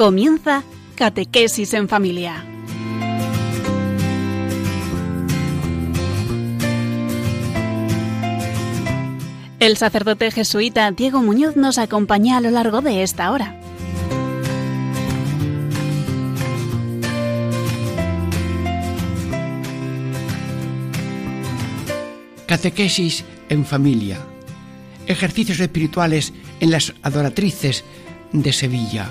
Comienza Catequesis en Familia. El sacerdote jesuita Diego Muñoz nos acompaña a lo largo de esta hora. Catequesis en familia. Ejercicios espirituales en las adoratrices de Sevilla.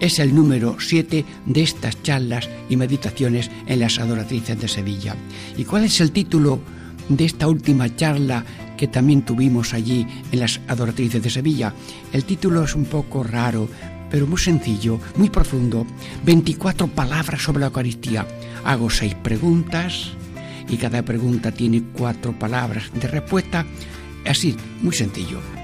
Es el número 7 de estas charlas y meditaciones en las adoratrices de Sevilla. ¿Y cuál es el título de esta última charla que también tuvimos allí en las adoratrices de Sevilla? El título es un poco raro, pero muy sencillo, muy profundo. 24 palabras sobre la Eucaristía. Hago seis preguntas y cada pregunta tiene cuatro palabras de respuesta. Así, muy sencillo.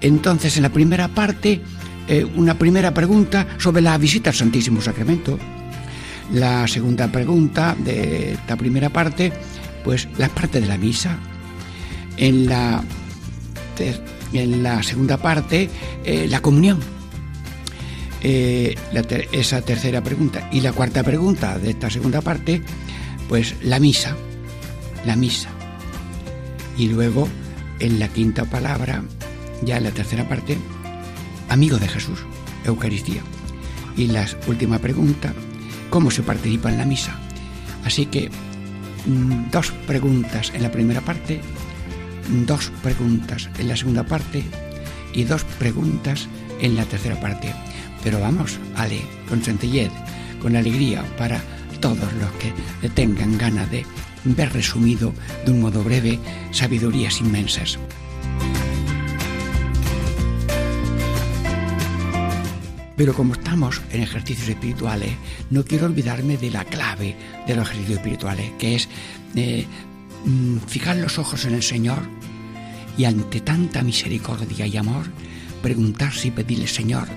Entonces, en la primera parte, eh, una primera pregunta sobre la visita al Santísimo Sacramento. La segunda pregunta de esta primera parte, pues la parte de la misa. En la, en la segunda parte, eh, la comunión. Eh, esa tercera pregunta. Y la cuarta pregunta de esta segunda parte, pues la misa. La misa. Y luego, en la quinta palabra, ya en la tercera parte, amigo de Jesús, Eucaristía. Y la última pregunta, ¿cómo se participa en la misa? Así que mm, dos preguntas en la primera parte, dos preguntas en la segunda parte y dos preguntas en la tercera parte. Pero vamos, Ale, con sencillez, con alegría para todos los que tengan ganas de ver resumido de un modo breve sabidurías inmensas. Pero como estamos en ejercicios espirituales, no quiero olvidarme de la clave de los ejercicios espirituales, que es eh, mm, fijar los ojos en el Señor y ante tanta misericordia y amor, preguntarse y pedirle, Señor,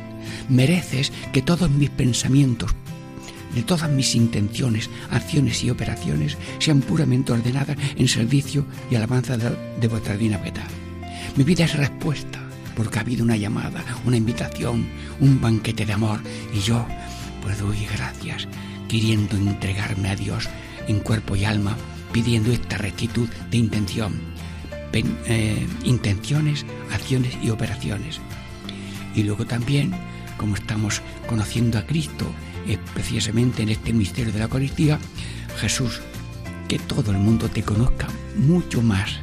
mereces que todos mis pensamientos, de todas mis intenciones, acciones y operaciones sean puramente ordenadas en servicio y alabanza de, de vuestra divina piedad. Mi vida es respuesta porque ha habido una llamada, una invitación, un banquete de amor y yo pues doy gracias queriendo entregarme a Dios en cuerpo y alma, pidiendo esta rectitud de intención, eh, intenciones, acciones y operaciones. Y luego también, como estamos conociendo a Cristo, eh, precisamente en este misterio de la Eucaristía, Jesús, que todo el mundo te conozca mucho más,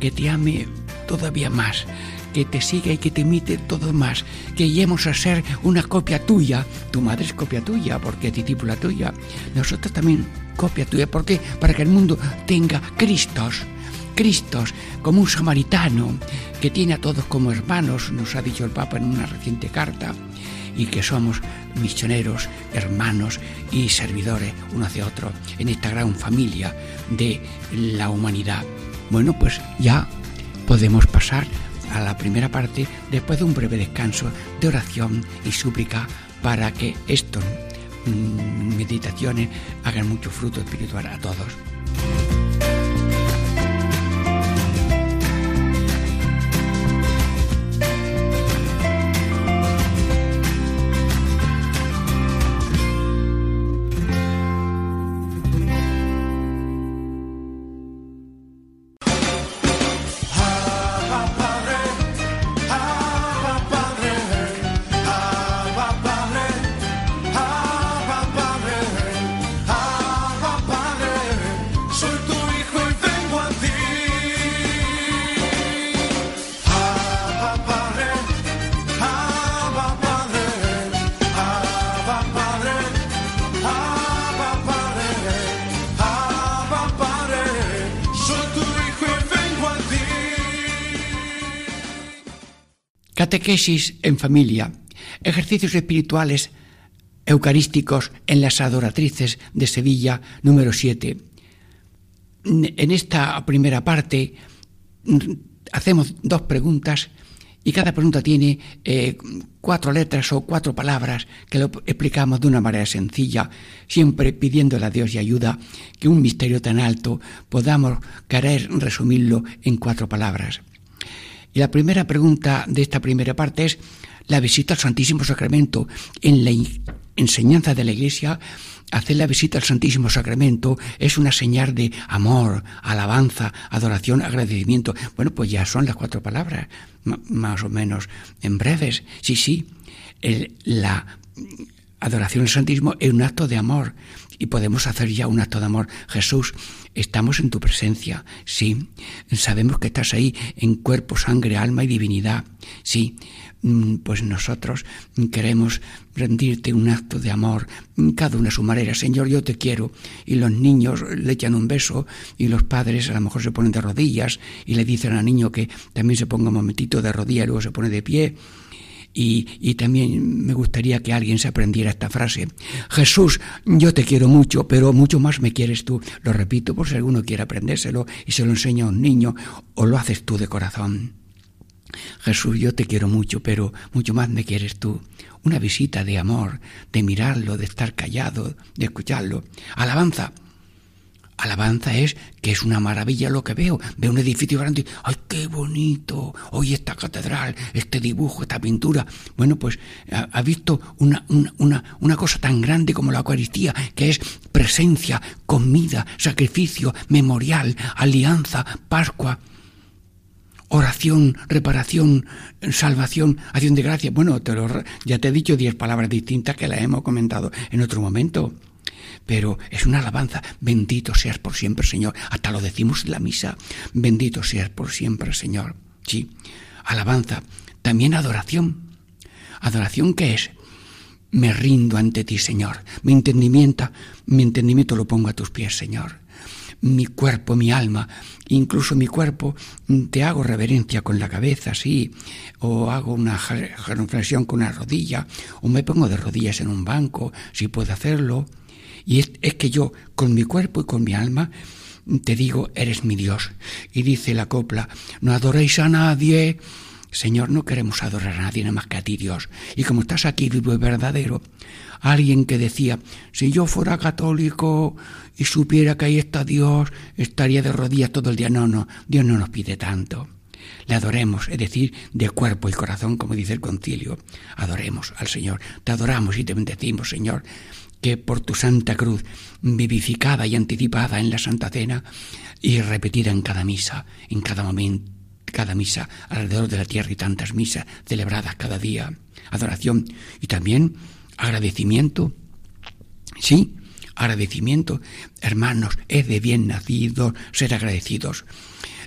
que te ame todavía más, que te siga y que te imite todo más, que lleguemos a ser una copia tuya. Tu madre es copia tuya porque es discípula tuya. Nosotros también copia tuya. ¿Por qué? Para que el mundo tenga Cristos. Cristos, como un samaritano que tiene a todos como hermanos, nos ha dicho el Papa en una reciente carta, y que somos misioneros, hermanos y servidores uno hacia otro en esta gran familia de la humanidad. Bueno, pues ya podemos pasar a la primera parte después de un breve descanso de oración y súplica para que estas mm, meditaciones hagan mucho fruto espiritual a todos. Catequesis en familia, ejercicios espirituales eucarísticos en las adoratrices de Sevilla número 7. En esta primera parte hacemos dos preguntas y cada pregunta tiene eh, cuatro letras o cuatro palabras que lo explicamos de una manera sencilla, siempre pidiéndole a Dios y ayuda que un misterio tan alto podamos querer resumirlo en cuatro palabras. Y la primera pregunta de esta primera parte es la visita al Santísimo Sacramento. En la enseñanza de la Iglesia, hacer la visita al Santísimo Sacramento es una señal de amor, alabanza, adoración, agradecimiento. Bueno, pues ya son las cuatro palabras, más o menos en breves. Sí, sí, la adoración al Santísimo es un acto de amor y podemos hacer ya un acto de amor. Jesús, estamos en tu presencia, sí. Sabemos que estás ahí en cuerpo, sangre, alma y divinidad, sí. Mm, pues nosotros queremos rendirte un acto de amor, cada una a su manera. Señor, yo te quiero. Y los niños le echan un beso y los padres a lo mejor se ponen de rodillas y le dicen al niño que también se ponga un momentito de rodillas y luego se pone de pie y, también me gustaría que alguien se aprendiera esta frase. Jesús, yo te quiero mucho, pero mucho más me quieres tú. Lo repito por si alguno quiere aprendérselo y se lo enseña a un niño o lo haces tú de corazón. Jesús, yo te quiero mucho, pero mucho más me quieres tú. Una visita de amor, de mirarlo, de estar callado, de escucharlo. Alabanza, Alabanza es que es una maravilla lo que veo. Veo un edificio grande. ¡Ay, qué bonito! Hoy esta catedral, este dibujo, esta pintura. Bueno, pues ha, visto una, una, una cosa tan grande como la Eucaristía, que es presencia, comida, sacrificio, memorial, alianza, Pascua oración, reparación, salvación, acción de gracia. Bueno, te ya te he dicho diez palabras distintas que las hemos comentado en otro momento pero es una alabanza. Bendito seas por siempre, Señor. Hasta lo decimos en la misa. Bendito seas por siempre, Señor. Sí, alabanza. También adoración. ¿Adoración qué es? Me rindo ante ti, Señor. Mi entendimiento, mi entendimiento lo pongo a tus pies, Señor. Mi cuerpo, mi alma, incluso mi cuerpo, te hago reverencia con la cabeza, sí, o hago una reflexión con una rodilla, o me pongo de rodillas en un banco, si puedo hacerlo. Y es, que yo, con mi cuerpo y con mi alma, te digo, eres mi Dios. Y dice la copla, no adoréis a nadie. Señor, no queremos adorar a nadie nada más que a ti, Dios. Y como estás aquí vivo y verdadero, alguien que decía, si yo fuera católico y supiera que ahí está Dios, estaría de rodillas todo el día. No, no, Dios no nos pide tanto. Le adoremos, es decir, de cuerpo y corazón, como dice el concilio. Adoremos al Señor. Te adoramos y te bendecimos, Señor que por tu santa cruz, vivificada y anticipada en la Santa Cena y repetida en cada misa, en cada momento, cada misa alrededor de la tierra y tantas misas celebradas cada día, adoración y también agradecimiento. Sí, agradecimiento. Hermanos, es de bien nacido ser agradecidos.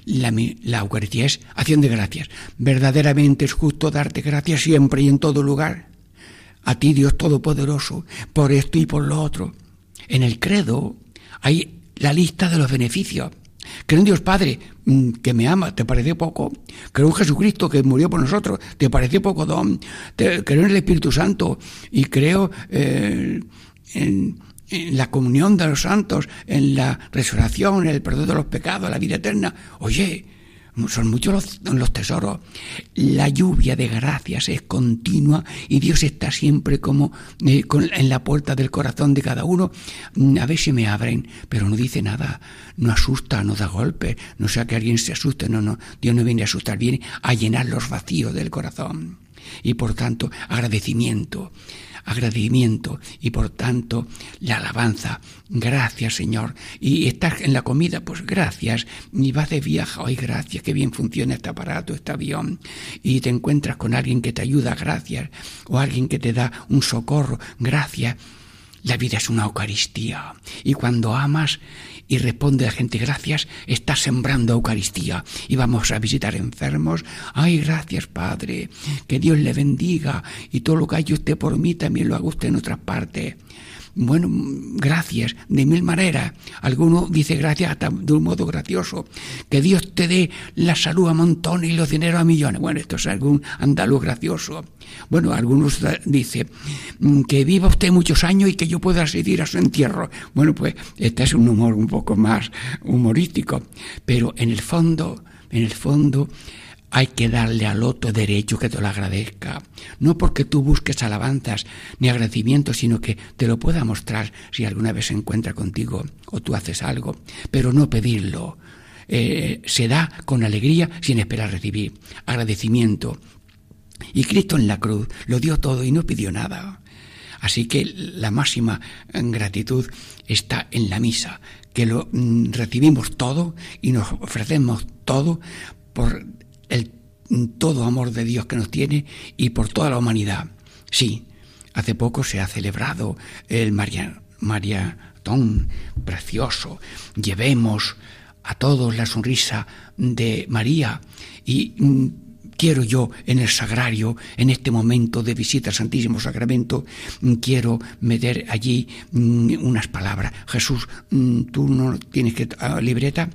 La, la, Eucaristía es acción de gracias. Verdaderamente es justo darte gracias siempre y en todo lugar a ti Dios Todopoderoso, por esto y por lo otro. En el credo hay la lista de los beneficios. Creo en Dios Padre, mm, que me ama, ¿te parece poco? Creo en Jesucristo, que murió por nosotros, ¿te parece poco, Don? creo en el Espíritu Santo y creo eh, en, en, la comunión de los santos, en la resurrección, en el perdón de los pecados, la vida eterna. Oye, son muchos los, tesoros. La lluvia de gracias es continua y Dios está siempre como eh, en la puerta del corazón de cada uno. Mm, a ver si me abren, pero no dice nada, no asusta, no da golpe, no sea que alguien se asuste, no, no, Dios no viene a asustar, viene a llenar los vacíos del corazón. Y por tanto, agradecimiento agradecimiento y por tanto la alabanza. Gracias, Señor. Y estás en la comida, pues gracias. Y vas de viaje, hoy gracias, qué bien funciona este aparato, este avión. Y te encuentras con alguien que te ayuda, gracias. O alguien que te da un socorro, gracias. La vida es una Eucaristía. Y cuando amas y responde a gente gracias, está sembrando Eucaristía y vamos a visitar enfermos. Ay, gracias Padre, que Dios le bendiga y todo lo que hay usted por mí también lo haga usted en otra parte. Bueno, gracias, de mil maneras. Alguno dice gracias de un modo gracioso. Que Dios te dé la salud a montones y los dineros a millones. Bueno, esto es algún andaluz gracioso. Bueno, algunos dicen mm, que viva usted muchos años y que yo pueda asistir a su entierro. Bueno, pues este es un humor un poco más humorístico. Pero en el fondo, en el fondo, hay que darle al otro derecho que te lo agradezca. No porque tú busques alabanzas ni agradecimiento, sino que te lo pueda mostrar si alguna vez se encuentra contigo o tú haces algo, pero no pedirlo. eh, se da con alegría sin esperar recibir. Agradecimiento. Y Cristo en la cruz lo dio todo y no pidió nada. Así que la máxima gratitud está en la misa, que lo mm, recibimos todo y nos ofrecemos todo por el todo amor de Dios que nos tiene y por toda la humanidad. Sí, hace poco se ha celebrado el María, Maratón precioso. Llevemos a todos la sonrisa de María y mm, quiero yo en el sagrario, en este momento de visita al Santísimo Sacramento, mm, quiero meter allí mm, unas palabras. Jesús, tú no tienes que ah, libreta,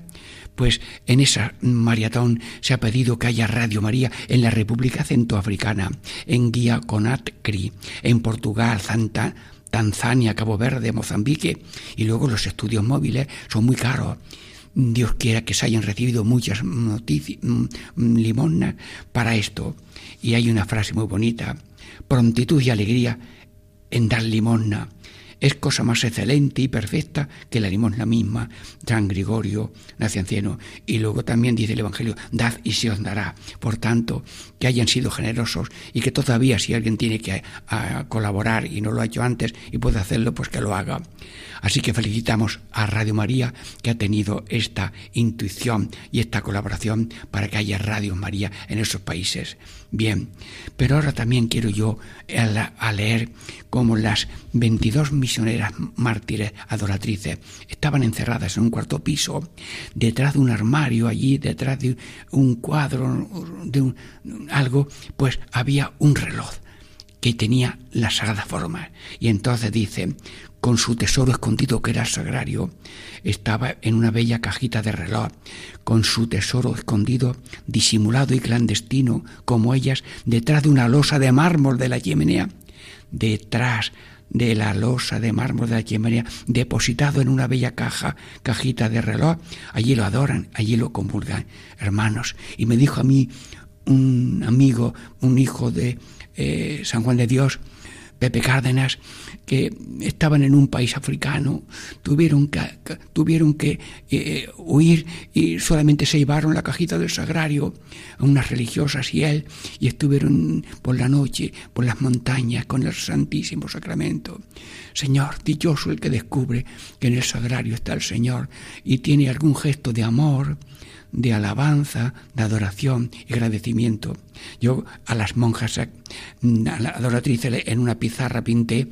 pues en esa maratón se ha pedido que haya Radio María en la República Centroafricana, en Guía Conakry, en Portugal, Santa, Tanzania, Cabo Verde, Mozambique, y luego los estudios móviles son muy caros. Dios quiera que se hayan recibido muchas noticias, mm, mm, limonas para esto. Y hay una frase muy bonita, prontitud y alegría en dar limosna es cosa más excelente y perfecta que la limosna misma. San Gregorio Naciancieno. Y luego también dice el Evangelio, dad y se os dará. Por tanto, que hayan sido generosos y que todavía si alguien tiene que colaborar y no lo ha hecho antes y puede hacerlo, pues que lo haga. Así que felicitamos a Radio María que ha tenido esta intuición y esta colaboración para que haya Radio María en esos países. Bien, pero ahora también quiero yo a, leer cómo las 22 misioneras mártires adoratrices estaban encerradas en un cuarto piso, detrás de un armario allí, detrás de un cuadro, de un, algo, pues había un reloj que tenía la sagrada forma. Y entonces dice, con su tesoro escondido que era sagrario, estaba en una bella cajita de reloj, con su tesoro escondido, disimulado y clandestino, como ellas, detrás de una losa de mármol de la chimenea, detrás de la losa de mármol de la chimenea, depositado en una bella caja, cajita de reloj, allí lo adoran, allí lo comulgan, hermanos. Y me dijo a mí un amigo, un hijo de eh, San Juan de Dios, Pepe Cárdenas, que estaban en un país africano, tuvieron que, tuvieron que eh, huir y solamente se llevaron la cajita del sagrario a unas religiosas y él, y estuvieron por la noche por las montañas con el Santísimo Sacramento. Señor, dichoso el que descubre que en el sagrario está el Señor y tiene algún gesto de amor, de alabanza, de adoración y agradecimiento. Yo a las monjas, a la adoratriz en una pizarra pinté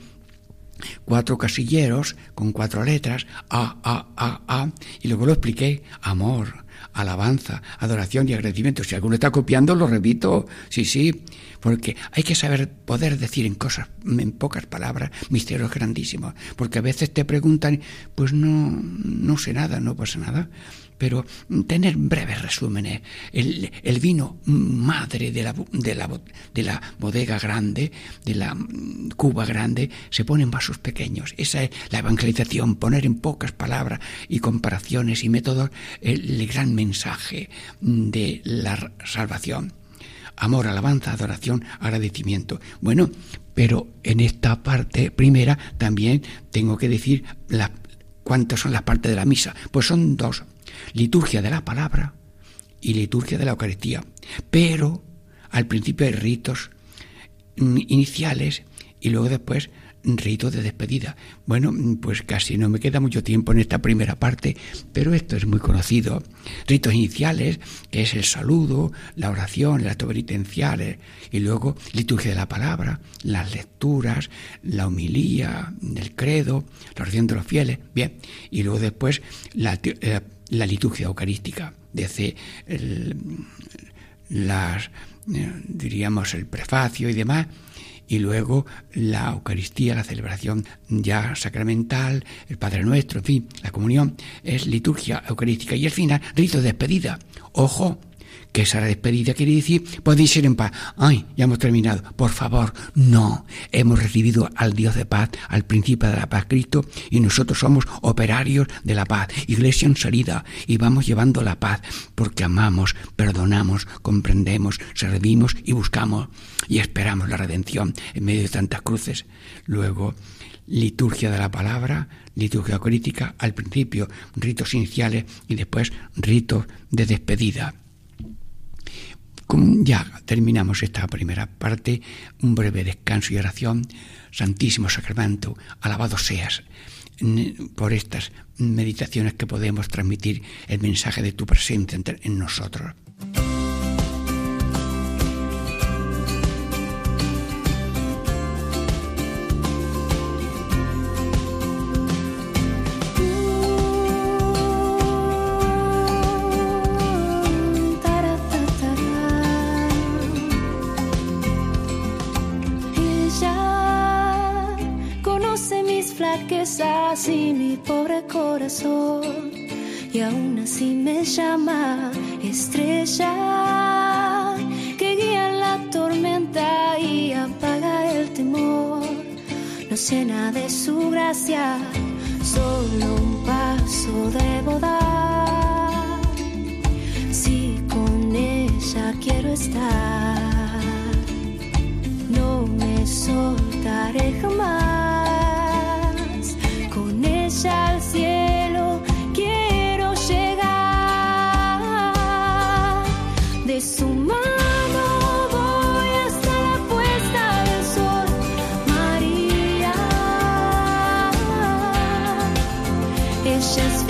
cuatro casilleros con cuatro letras, A, A, A, A, y luego lo expliqué, amor, alabanza, adoración y agradecimiento. Si alguno está copiando, lo repito, sí, sí, porque hay que saber poder decir en cosas, en pocas palabras, misterios grandísimos, porque a veces te preguntan, pues no, no sé nada, no pasa nada pero tener breves resúmenes. El, el vino madre de la, de, la, de la bodega grande, de la cuba grande, se pone en vasos pequeños. Esa es la evangelización, poner en pocas palabras y comparaciones y métodos el, gran mensaje de la salvación. Amor, alabanza, adoración, agradecimiento. Bueno, pero en esta parte primera también tengo que decir cuántas son las partes de la misa. Pues son dos liturgia de la palabra y liturgia de la Eucaristía. Pero al principio hay ritos iniciales y luego después rito de despedida. Bueno, pues casi no me queda mucho tiempo en esta primera parte, pero esto es muy conocido. Ritos iniciales, que es el saludo, la oración, el acto penitencial, y luego liturgia de la palabra, las lecturas, la homilía, el credo, la oración de los fieles, bien, y luego después la, eh, la liturgia eucarística, desde el, eh, diríamos, el prefacio y demás, y luego la Eucaristía, la celebración ya sacramental, el Padre Nuestro, en fin, la comunión, es liturgia eucarística. Y al final, rito de despedida. Ojo, que esa despedida quiere decir, podéis ir en paz. Ay, ya hemos terminado. Por favor, no. Hemos recibido al Dios de paz, al príncipe de la paz Cristo, y nosotros somos operarios de la paz, iglesia en salida, y vamos llevando la paz, porque amamos, perdonamos, comprendemos, servimos y buscamos y esperamos la redención en medio de tantas cruces. Luego, liturgia de la palabra, liturgia crítica, al principio ritos iniciales y después ritos de despedida. Ya terminamos esta primera parte, un breve descanso y oración. Santísimo Sacramento, alabado seas por estas meditaciones que podemos transmitir el mensaje de tu presencia en nosotros. Llama estrella que guía la tormenta y apaga el temor. No llena de su gracia, solo un paso debo dar. Si con ella quiero estar, no me soltaré jamás. precious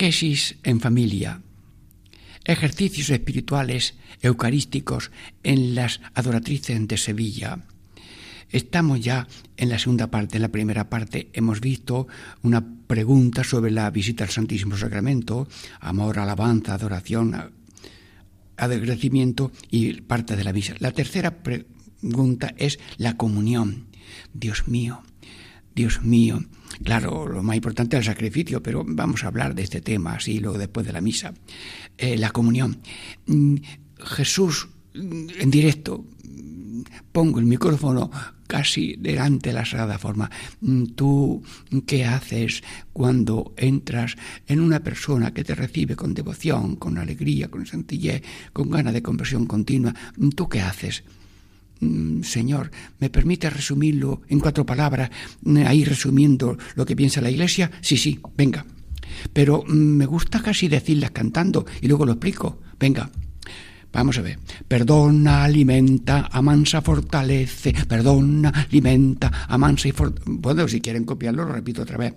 Catequesis en familia. Ejercicios espirituales eucarísticos en las adoratrices de Sevilla. Estamos ya en la segunda parte. En la primera parte hemos visto una pregunta sobre la visita al Santísimo Sacramento, amor, alabanza, adoración, agradecimiento y parte de la misa. La tercera pregunta es la comunión. Dios mío, Dios mío, Claro, lo más importante es el sacrificio, pero vamos a hablar de este tema así luego después de la misa. Eh, la comunión. Mm, Jesús mm, en directo, mm, pongo el micrófono casi delante de la sagrada forma. ¿Tú qué haces cuando entras en una persona que te recibe con devoción, con alegría, con sencillez, con ganas de conversión continua? ¿Tú qué haces? Mm, Señor, ¿me permite resumirlo en cuatro palabras, mm, ahí resumiendo lo que piensa la Iglesia? Sí, sí, venga. Pero mm, me gusta casi decirlas cantando y luego lo explico. Venga. Vamos a ver. Perdona, alimenta, amansa, fortalece. Perdona, alimenta, amansa y fortalece. Bueno, si quieren copiarlo, lo repito otra vez.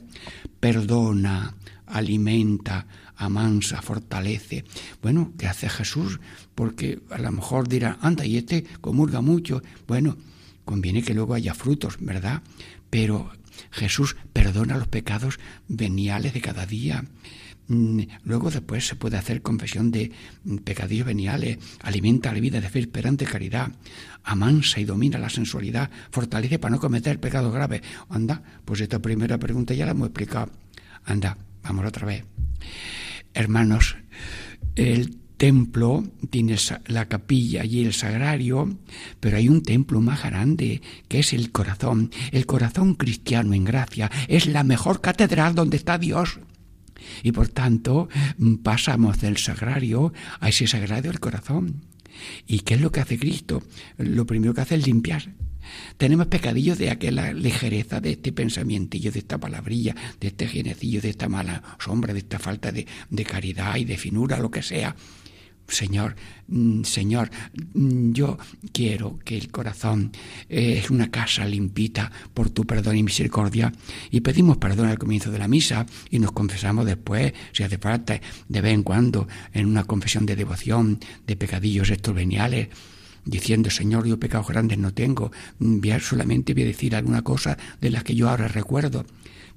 Perdona, alimenta, amansa, fortalece. Bueno, ¿qué hace Jesús? Porque a lo mejor dirá, anda, y este comulga mucho. Bueno, conviene que luego haya frutos, ¿verdad? Pero Jesús perdona los pecados veniales de cada día. Mm, luego después se puede hacer confesión de mm, pecadillos veniales, alimenta la vida de fe, esperante, caridad, amansa y domina la sensualidad, fortalece para no cometer pecados graves. Anda, pues esta primera pregunta ya la hemos explicado. Anda, vamos otra vez. Hermanos, el templo, tienes la capilla y el sagrario, pero hay un templo más grande, que es el corazón. El corazón cristiano en gracia es la mejor catedral donde está Dios. Y por tanto, pasamos del sagrario a ese sagrario del corazón. ¿Y qué es lo que hace Cristo? Lo primero que hace es limpiar. Tenemos pecadillos de aquella ligereza de este pensamientillo, de esta palabrilla, de este genecillo, de esta mala sombra, de esta falta de, de caridad y de finura, lo que sea. Señor, mm, Señor, mm, yo quiero que el corazón eh, es una casa limpita por tu perdón y misericordia y pedimos perdón al comienzo de la misa y nos confesamos después, si hace falta, de vez en cuando, en una confesión de devoción, de pecadillos estos veniales, diciendo, Señor, yo pecados grandes no tengo, mm, solamente voy a decir alguna cosa de las que yo ahora recuerdo.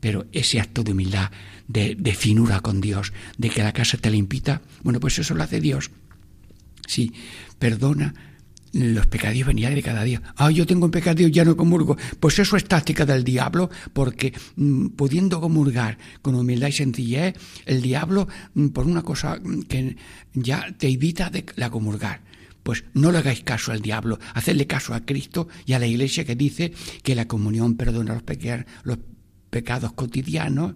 Pero ese acto de humildad, de, de finura con Dios, de que la casa te limpita, bueno, pues eso lo hace Dios. Sí, perdona los pecadillos veniales de cada día. Ah, yo tengo un pecadillo, ya no comulgo. Pues eso es táctica del diablo, porque mm, pudiendo comulgar con humildad y sencillez, el diablo, mm, por una cosa que ya te evita de la comulgar. Pues no le hagáis caso al diablo, hacedle caso a Cristo y a la Iglesia que dice que la comunión perdona los, los pecados cotidianos.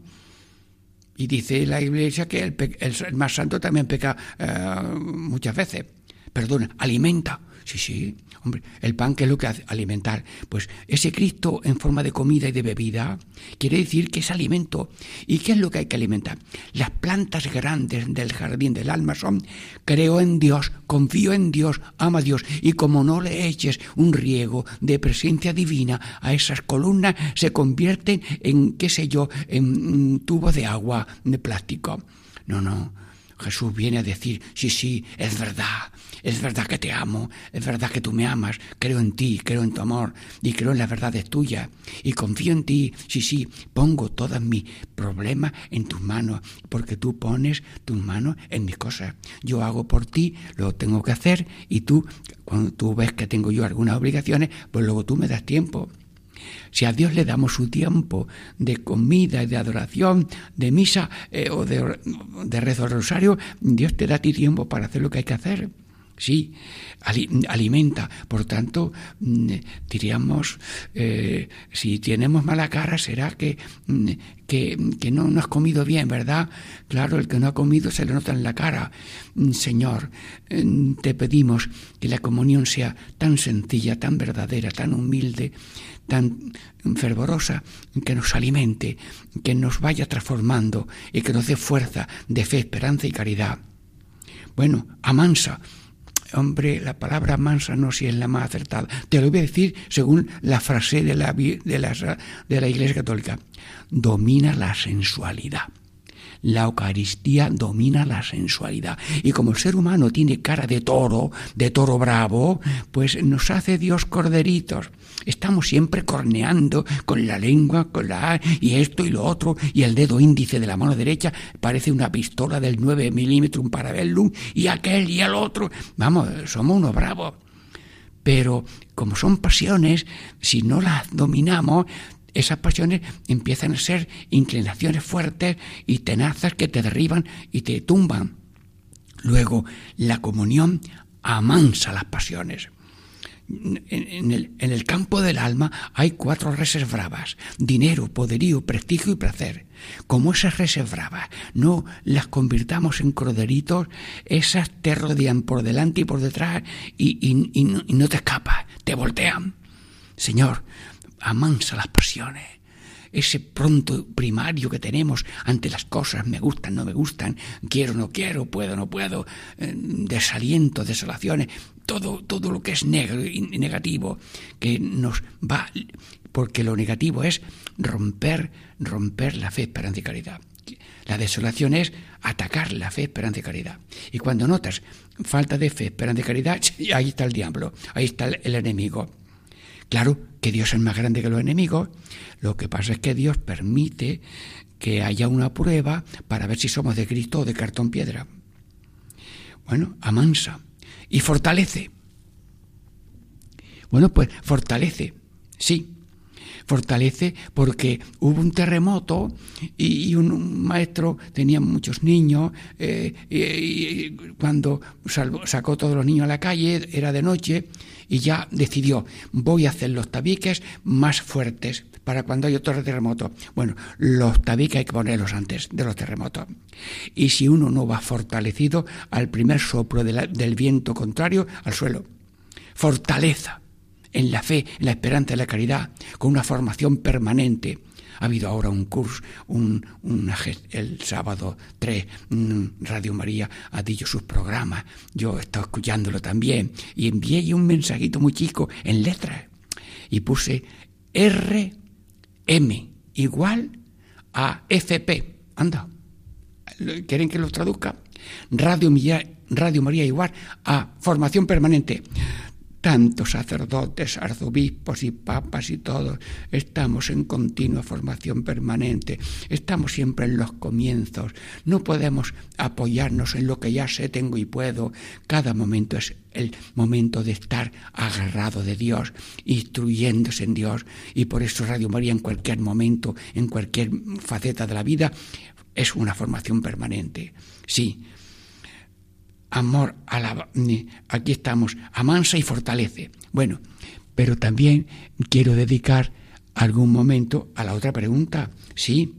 Y dice la Iglesia que el, más santo también peca eh, muchas veces. Perdona, alimenta. Sí, sí, hombre, el pan que es lo que hace alimentar. Pues ese Cristo en forma de comida y de bebida quiere decir que es alimento. ¿Y qué es lo que hay que alimentar? Las plantas grandes del jardín del alma son creo en Dios, confío en Dios, amo a Dios. Y como no le eches un riego de presencia divina a esas columnas, se convierten en, qué sé yo, en tubos de agua de plástico. No, no. Jesús viene a decir, sí, sí, es verdad, es verdad que te amo, es verdad que tú me amas, creo en ti, creo en tu amor y creo en las verdades tuyas y confío en ti, sí, sí, pongo todos mis problemas en tus manos porque tú pones tus manos en mis cosas. Yo hago por ti, lo tengo que hacer y tú, cuando tú ves que tengo yo algunas obligaciones, pues luego tú me das tiempo. Si a Dios le damos su tiempo de comida de adoración, de misa eh, o de, de rezo al rosario, Dios te da ti tiempo para hacer lo que hay que hacer sí, alimenta. Por tanto, mm, diríamos, eh, si tenemos mala cara será que, mm, que, que, no, no has comido bien, ¿verdad? Claro, el que no ha comido se le nota en la cara. Mm, Señor, te pedimos que la comunión sea tan sencilla, tan verdadera, tan humilde, tan fervorosa, que nos alimente, que nos vaya transformando y que nos dé fuerza de fe, esperanza y caridad. Bueno, amansa hombre, la palabra mansa no si es la más acertada. Te lo voy a decir según la frase de la, de de la Iglesia Católica. Domina la sensualidad. La Eucaristía domina la sensualidad. Y como el ser humano tiene cara de toro, de toro bravo, pues nos hace Dios corderitos. Estamos siempre corneando con la lengua, con la A, y esto y lo otro, y el dedo índice de la mano derecha parece una pistola del 9 milímetros, un parabellum, y aquel y el otro. Vamos, somos unos bravos. Pero como son pasiones, si no las dominamos, esas pasiones empiezan a ser inclinaciones fuertes y tenazas que te derriban y te tumban. Luego, la comunión amansa las pasiones. En, el, campo del alma hay cuatro reses bravas, dinero, poderío, prestigio y placer. Como esas reses bravas no las convirtamos en corderitos, esas te rodean por delante y por detrás y, y no te escapas, te voltean. Señor, amansa las pasiones. Ese pronto primario que tenemos ante las cosas, me gustan, no me gustan, quiero, no quiero, puedo, no puedo, eh, desaliento, desolaciones, todo, todo lo que es negro y negativo, que nos va, porque lo negativo es romper, romper la fe, esperanza y caridad. La desolación es atacar la fe, esperanza y caridad. Y cuando notas falta de fe, esperanza y caridad, ahí está el diablo, ahí está el enemigo. Claro que Dios es más grande que los enemigos, lo que pasa es que Dios permite que haya una prueba para ver si somos de Cristo o de cartón piedra. Bueno, amansa y fortalece. Bueno, pues fortalece, sí. fortalece porque hubo un terremoto y, un, maestro tenía muchos niños eh, y, cuando sacó todos los niños a la calle era de noche y ya decidió voy a hacer los tabiques más fuertes para cuando hay otro terremoto. Bueno, los tabiques hay que ponerlos antes de los terremotos. Y si uno no va fortalecido al primer soplo del viento contrario, al suelo. Fortaleza en la fe, en la esperanza, en la caridad, con una formación permanente. Ha habido ahora un curso, un, el sábado 3, Radio María ha dicho sus programas. Yo he estado escuchándolo también y envié un mensajito muy chico en letras y puse R M igual a FP. Anda, ¿quieren que lo traduzca? Radio Radio María igual a formación permanente tantos sacerdotes, arzobispos y papas y todos, estamos en continua formación permanente, estamos siempre en los comienzos, no podemos apoyarnos en lo que ya sé, tengo y puedo, cada momento es el momento de estar agarrado de Dios, instruyéndose en Dios, y por eso Radio María en cualquier momento, en cualquier faceta de la vida, es una formación permanente. Sí, amor, a la, aquí estamos, amansa y fortalece. Bueno, pero también quiero dedicar algún momento a la otra pregunta, ¿sí?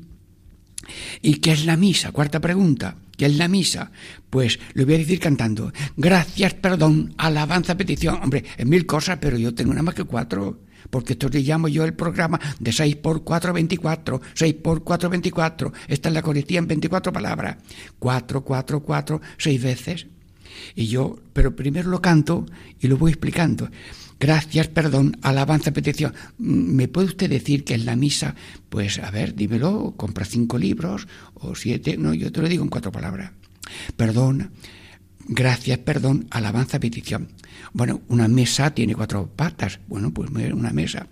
¿Y qué es la misa? Cuarta pregunta, ¿qué es la misa? Pues lo voy a decir cantando, gracias, perdón, alabanza, petición. Hombre, es mil cosas, pero yo tengo nada más que cuatro porque esto le llamo yo el programa de 6 por 4, 24, 6 por 4, 24, esta es la Eucaristía en 24 palabras, 4, 4, 4, 6 veces, y yo, pero primero lo canto y lo voy explicando. Gracias, perdón, alabanza, petición. Mm, ¿Me puede usted decir que en la misa, pues a ver, dímelo, compra cinco libros o siete? No, yo te lo digo en cuatro palabras. Perdón, gracias, perdón, alabanza, petición. Bueno, una mesa tiene cuatro patas. Bueno, pues una mesa.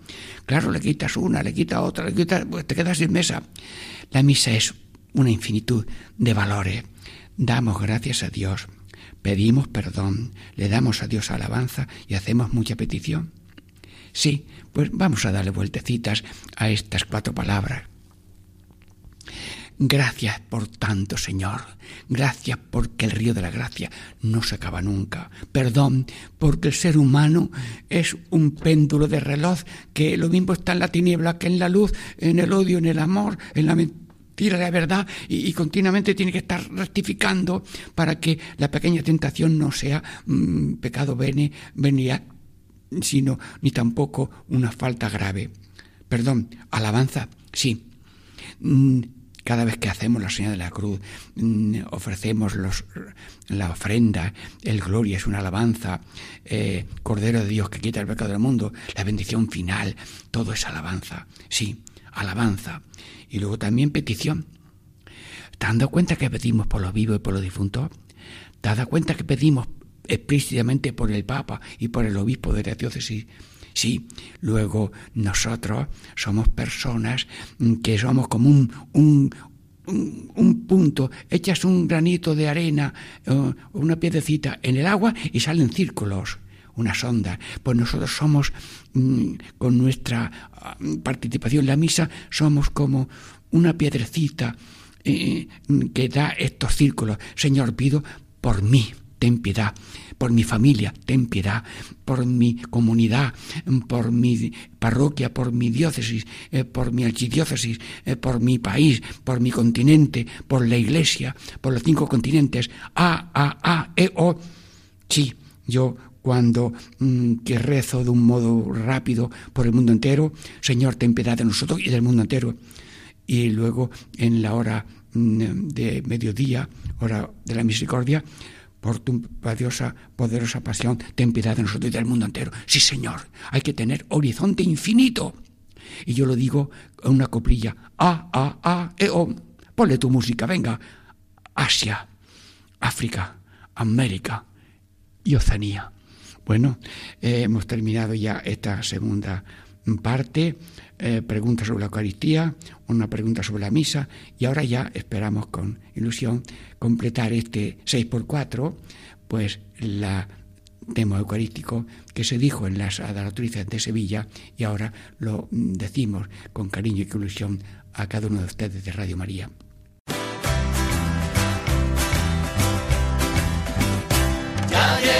Claro, le quitas una, le quitas otra, le quitas, pues te quedas sin mesa. La misa es una infinitud de valores. Damos gracias a Dios pedimos perdón, le damos a Dios alabanza y hacemos mucha petición. Sí, pues vamos a darle vueltecitas a estas cuatro palabras. Gracias por tanto, Señor. Gracias porque el río de la gracia no se acaba nunca. Perdón porque el ser humano es un péndulo de reloj que lo mismo está en la tiniebla que en la luz, en el odio, en el amor, en la mentira tira la verdad y, continuamente tiene que estar rectificando para que la pequeña tentación no sea mm, pecado bene, sino ni tampoco una falta grave. Perdón, alabanza, sí. Mm, cada vez que hacemos la señal de la cruz, mm, ofrecemos los, la ofrenda, el gloria es una alabanza, eh, Cordero de Dios que quita el pecado del mundo, la bendición final, todo es alabanza, sí, alabanza y luego también petición. ¿Te dado cuenta que pedimos por los vivos y por los difuntos? ¿Te dado cuenta que pedimos explícitamente por el Papa y por el obispo de la diócesis? Sí, luego nosotros somos personas que somos como un, un, un, punto, echas un granito de arena o una piedrecita en el agua y salen círculos una sonda. Pues nosotros somos, mm, con nuestra ah, participación en la misa, somos como una piedrecita eh, que da estos círculos. Señor, pido por mí, ten piedad, por mi familia, ten piedad, por mi comunidad, por mi parroquia, por mi diócesis, eh, por mi archidiócesis, eh, por mi país, por mi continente, por la iglesia, por los cinco continentes. A, A, A, E, O. Sí, yo cuando mm, que rezo de un modo rápido por el mundo entero, Señor, ten piedad de nosotros y del mundo entero. Y luego en la hora mm, de mediodía, hora de la misericordia, por tu valiosa, poderosa pasión, ten piedad de nosotros y del mundo entero. Sí, Señor, hay que tener horizonte infinito. Y yo lo digo en una coplilla, A, A, A, E, O. Ponle tu música, venga. Asia, África, América y Oceanía. Bueno, eh, hemos terminado ya esta segunda parte, eh, preguntas sobre la Eucaristía, una pregunta sobre la misa y ahora ya esperamos con ilusión completar este 6x4, pues la tema eucarístico que se dijo en las adoratrices de Sevilla y ahora lo decimos con cariño y ilusión a cada uno de ustedes de Radio María. Ya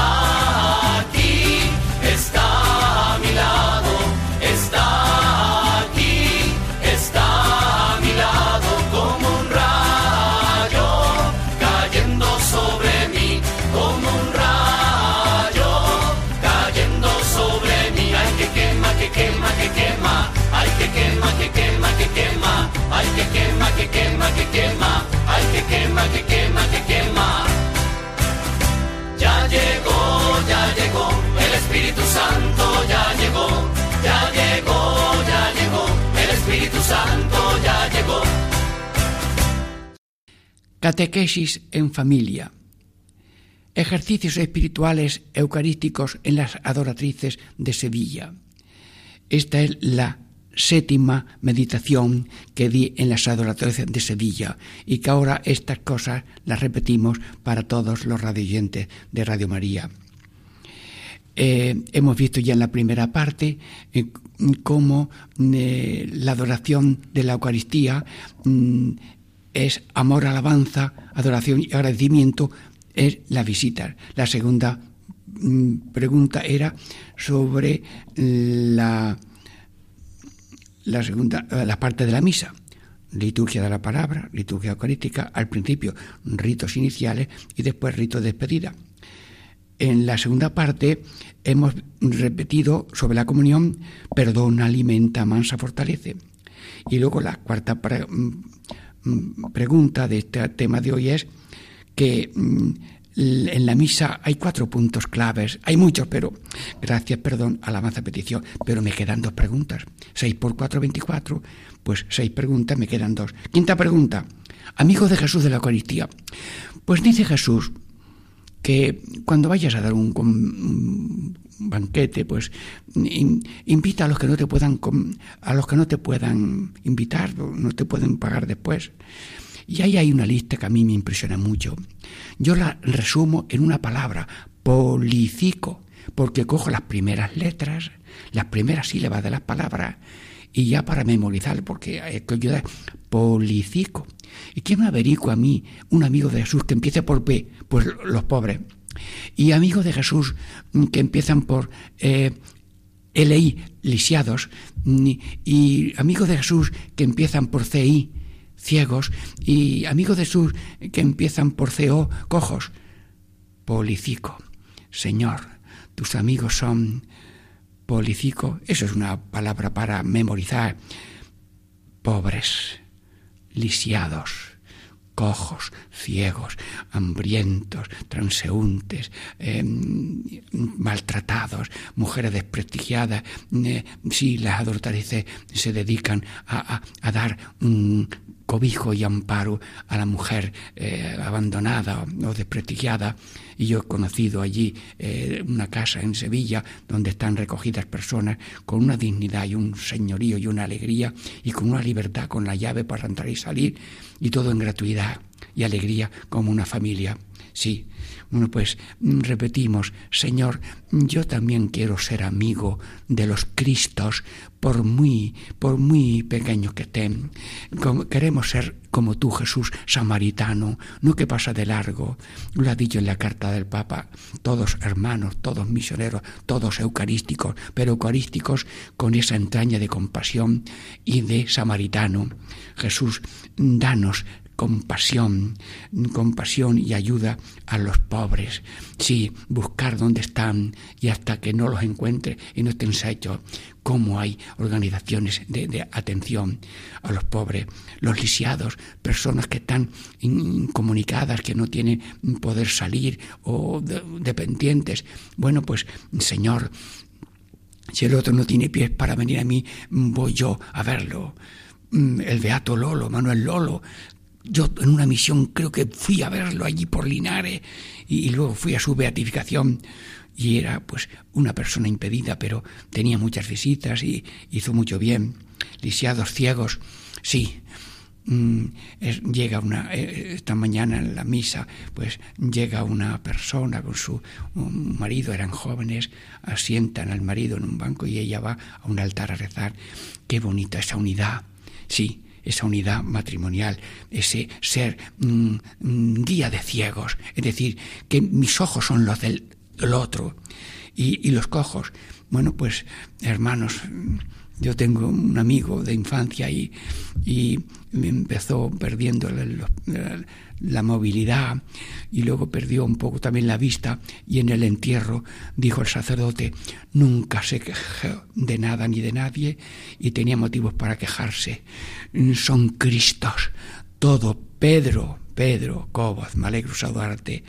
que quema, que quema, que quema. Ya llegó, ya llegó, el Espíritu Santo ya llegó, ya llegó, ya llegó, el Espíritu Santo ya llegó. Catequesis en familia. Ejercicios espirituales eucarísticos en las adoratrices de Sevilla. Esta es la séptima meditación que di en las adoratrices de Sevilla y que ahora estas cosas las repetimos para todos los radioyentes de Radio María. Eh, hemos visto ya en la primera parte eh, cómo eh, la adoración de la Eucaristía mm, es amor, alabanza, adoración y agradecimiento, es la visita. La segunda mm, pregunta era sobre la, la segunda la parte de la misa. Liturgia de la palabra, liturgia eucarística, al principio ritos iniciales y después ritos de despedida. En la segunda parte hemos repetido sobre la comunión, perdona, alimenta, mansa, fortalece. Y luego la cuarta pre pregunta de este tema de hoy es que en la misa hay cuatro puntos claves, hay muchos, pero gracias, perdón, alabanza, petición, pero me quedan dos preguntas. Seis por cuatro, veinticuatro, pues seis preguntas, me quedan dos. Quinta pregunta, amigo de Jesús de la Eucaristía. Pues dice Jesús que cuando vayas a dar un, banquete, pues in, invita a los que no te puedan a los que no te puedan invitar, no te pueden pagar después. Y ahí hay una lista que a mí me impresiona mucho. Yo la resumo en una palabra, policico, porque cojo las primeras letras, las primeras sílabas de las palabras, y ya para memorizar, porque hay que ayudar, policico. ¿Y quién me averigua a mí un amigo de Jesús que empiece por P? Pues los pobres. Y amigos de Jesús que empiezan por eh, LI, lisiados, y amigos de Jesús que empiezan por CI, ciegos, y amigos de Jesús que empiezan por CO, cojos. Policico. Señor, tus amigos son policico, eso es una palabra para memorizar. Pobres, lisiados, cojos, ciegos, hambrientos, transeúntes, eh, maltratados, mujeres desprestigiadas. Eh, sí, las adulteraces se dedican a, a, dar cobijo y amparo a la mujer eh, abandonada o desprestigiada. Y yo he conocido allí eh, una casa en Sevilla donde están recogidas personas con una dignidad y un señorío y una alegría y con una libertad con la llave para entrar y salir y todo en gratuidad y alegría como una familia. Sí, bueno, pues repetimos, Señor, yo también quiero ser amigo de los Cristos, por muy, por muy pequeños que estén. Queremos ser como tú, Jesús, samaritano, no que pasa de largo. Lo ha dicho en la carta del Papa, todos hermanos, todos misioneros, todos eucarísticos, pero eucarísticos con esa entraña de compasión y de samaritano. Jesús, danos compasión, compasión y ayuda a los pobres. Sí, buscar dónde están y hasta que no los encuentre y no estén hechos, cómo hay organizaciones de, atención a los pobres, los lisiados, personas que están incomunicadas, que no tienen poder salir o dependientes. Bueno, pues Señor, si el otro no tiene pies para venir a mí, voy yo a verlo mm, el Beato Lolo, Manuel Lolo, yo en una misión creo que fui a verlo allí por Linares y, luego fui a su beatificación y era pues una persona impedida, pero tenía muchas visitas y hizo mucho bien. Lisiados, ciegos, sí. Mm, llega una eh, esta mañana en la misa pues llega una persona con su marido eran jóvenes asientan al marido en un banco y ella va a un altar a rezar qué bonita esa unidad sí esa unidad matrimonial, ese ser mm, mm, guía de ciegos, es decir, que mis ojos son los del, otro y, los cojos. Bueno, pues hermanos, yo tengo un amigo de infancia y, y empezó perdiendo la movilidad y luego perdió un poco también la vista y en el entierro dijo el sacerdote, nunca se quejó de nada ni de nadie y tenía motivos para quejarse. Son Cristos, todo Pedro, Pedro, Cobos, me alegro Duarte,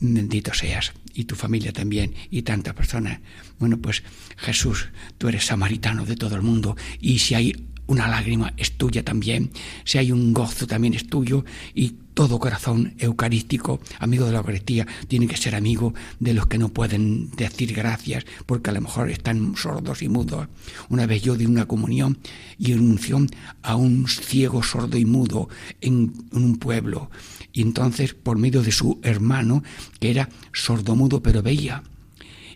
bendito seas y tu familia también y tantas personas. Bueno, pues Jesús, tú eres samaritano de todo el mundo y si hay una lágrima es tuya también, si hay un gozo también es tuyo y todo corazón eucarístico, amigo de la Eucaristía, tiene que ser amigo de los que no pueden decir gracias porque a lo mejor están sordos y mudos. Una vez yo di una comunión y unción a un ciego, sordo y mudo en, un pueblo y entonces por medio de su hermano, que era sordo mudo pero veía,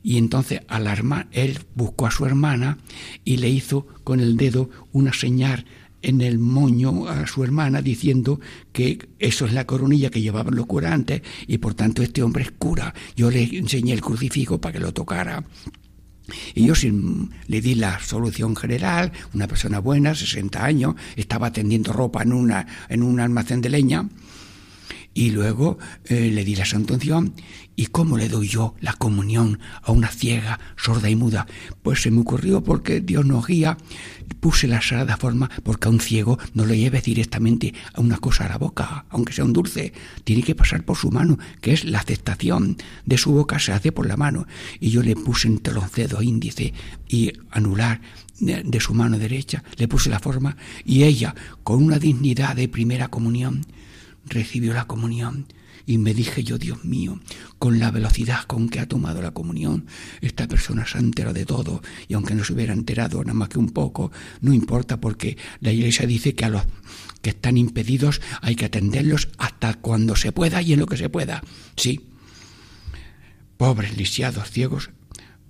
y entonces alarma, él buscó a su hermana y le hizo con el dedo una señal en el moño a su hermana diciendo que eso es la coronilla que llevaban los curantes y por tanto este hombre es cura. Yo le enseñé el crucifijo para que lo tocara. Y yo le di la solución general, una persona buena, 60 años, estaba tendiendo ropa en, una, en un almacén de leña, y luego eh, le di la santunción. ¿Y cómo le doy yo la comunión a una ciega, sorda y muda? Pues se me ocurrió porque Dios nos guía, puse la sagrada forma porque a un ciego no le lleves directamente a una cosa a la boca, aunque sea un dulce, tiene que pasar por su mano, que es la aceptación de su boca se hace por la mano. Y yo le puse entre los dedos índice y anular de su mano derecha, le puse la forma y ella, con una dignidad de primera comunión, recibió la comunión y me dije yo, Dios mío, con la velocidad con que ha tomado la comunión, esta persona se ha enterado de todo y aunque no se hubiera enterado nada más que un poco, no importa porque la iglesia dice que a los que están impedidos hay que atenderlos hasta cuando se pueda y en lo que se pueda. Sí, pobres, lisiados, ciegos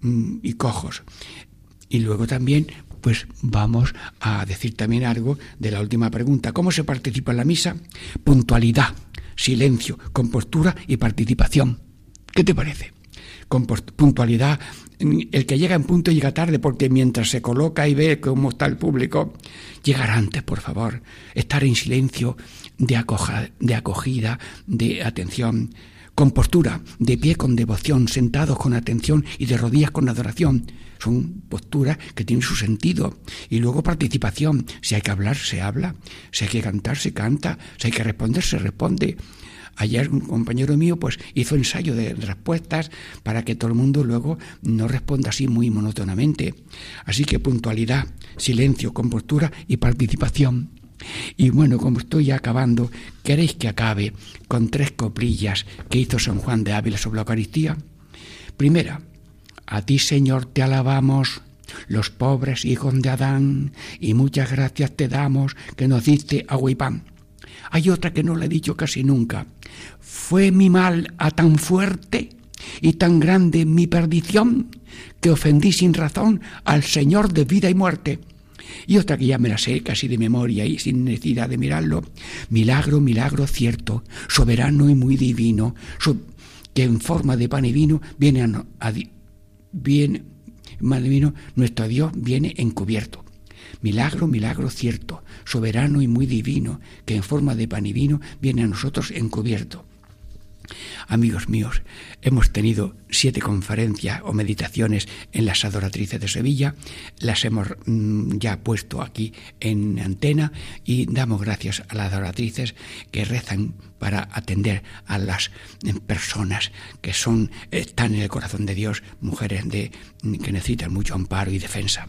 mm, y cojos. Y luego también pues vamos a decir también algo de la última pregunta. ¿Cómo se participa en la misa? Puntualidad, silencio, compostura y participación. ¿Qué te parece? puntualidad, el que llega en punto llega tarde porque mientras se coloca y ve cómo está el público, llegar antes, por favor. Estar en silencio de, de acogida, de atención. Compostura, de pie con devoción, sentados con atención y de rodillas con adoración son posturas que tienen su sentido. Y luego participación. Si hay que hablar, se habla. Si hay que cantar, se canta. Si hay que responder, se responde. Ayer un compañero mío pues hizo ensayo de respuestas para que todo el mundo luego no responda así muy monótonamente. Así que puntualidad, silencio, compostura y participación. Y bueno, como estoy acabando, ¿queréis que acabe con tres coplillas que hizo San Juan de Ávila sobre la Eucaristía? Primera, a ti, Señor, te alabamos, los pobres hijos de Adán, y muchas gracias te damos que nos diste agua y pan. Hay otra que no le he dicho casi nunca. Fue mi mal a tan fuerte y tan grande mi perdición que ofendí sin razón al Señor de vida y muerte. Y otra que ya me la sé casi de memoria y sin necesidad de mirarlo. Milagro, milagro cierto, soberano y muy divino, que en forma de pan y vino viene a, viene, madre nuestro Dios viene encubierto. Milagro, milagro cierto, soberano y muy divino, que en forma de pan y vino viene a nosotros encubierto. Amigos míos, hemos tenido siete conferencias o meditaciones en las adoratrices de Sevilla, las hemos mm, ya puesto aquí en antena y damos gracias a las adoratrices que rezan para atender a las mm, personas que son están en el corazón de Dios, mujeres de, mm, que necesitan mucho amparo y defensa.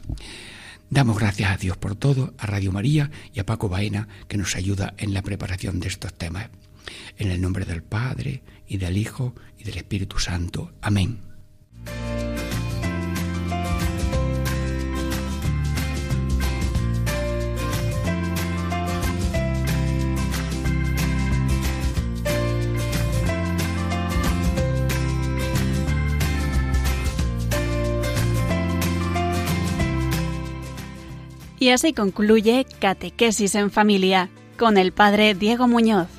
Damos gracias a Dios por todo, a Radio María y a Paco Baena que nos ayuda en la preparación de estos temas. En el nombre del Padre, y del Hijo, y del Espíritu Santo. Amén. Y así concluye Catequesis en Familia con el Padre Diego Muñoz.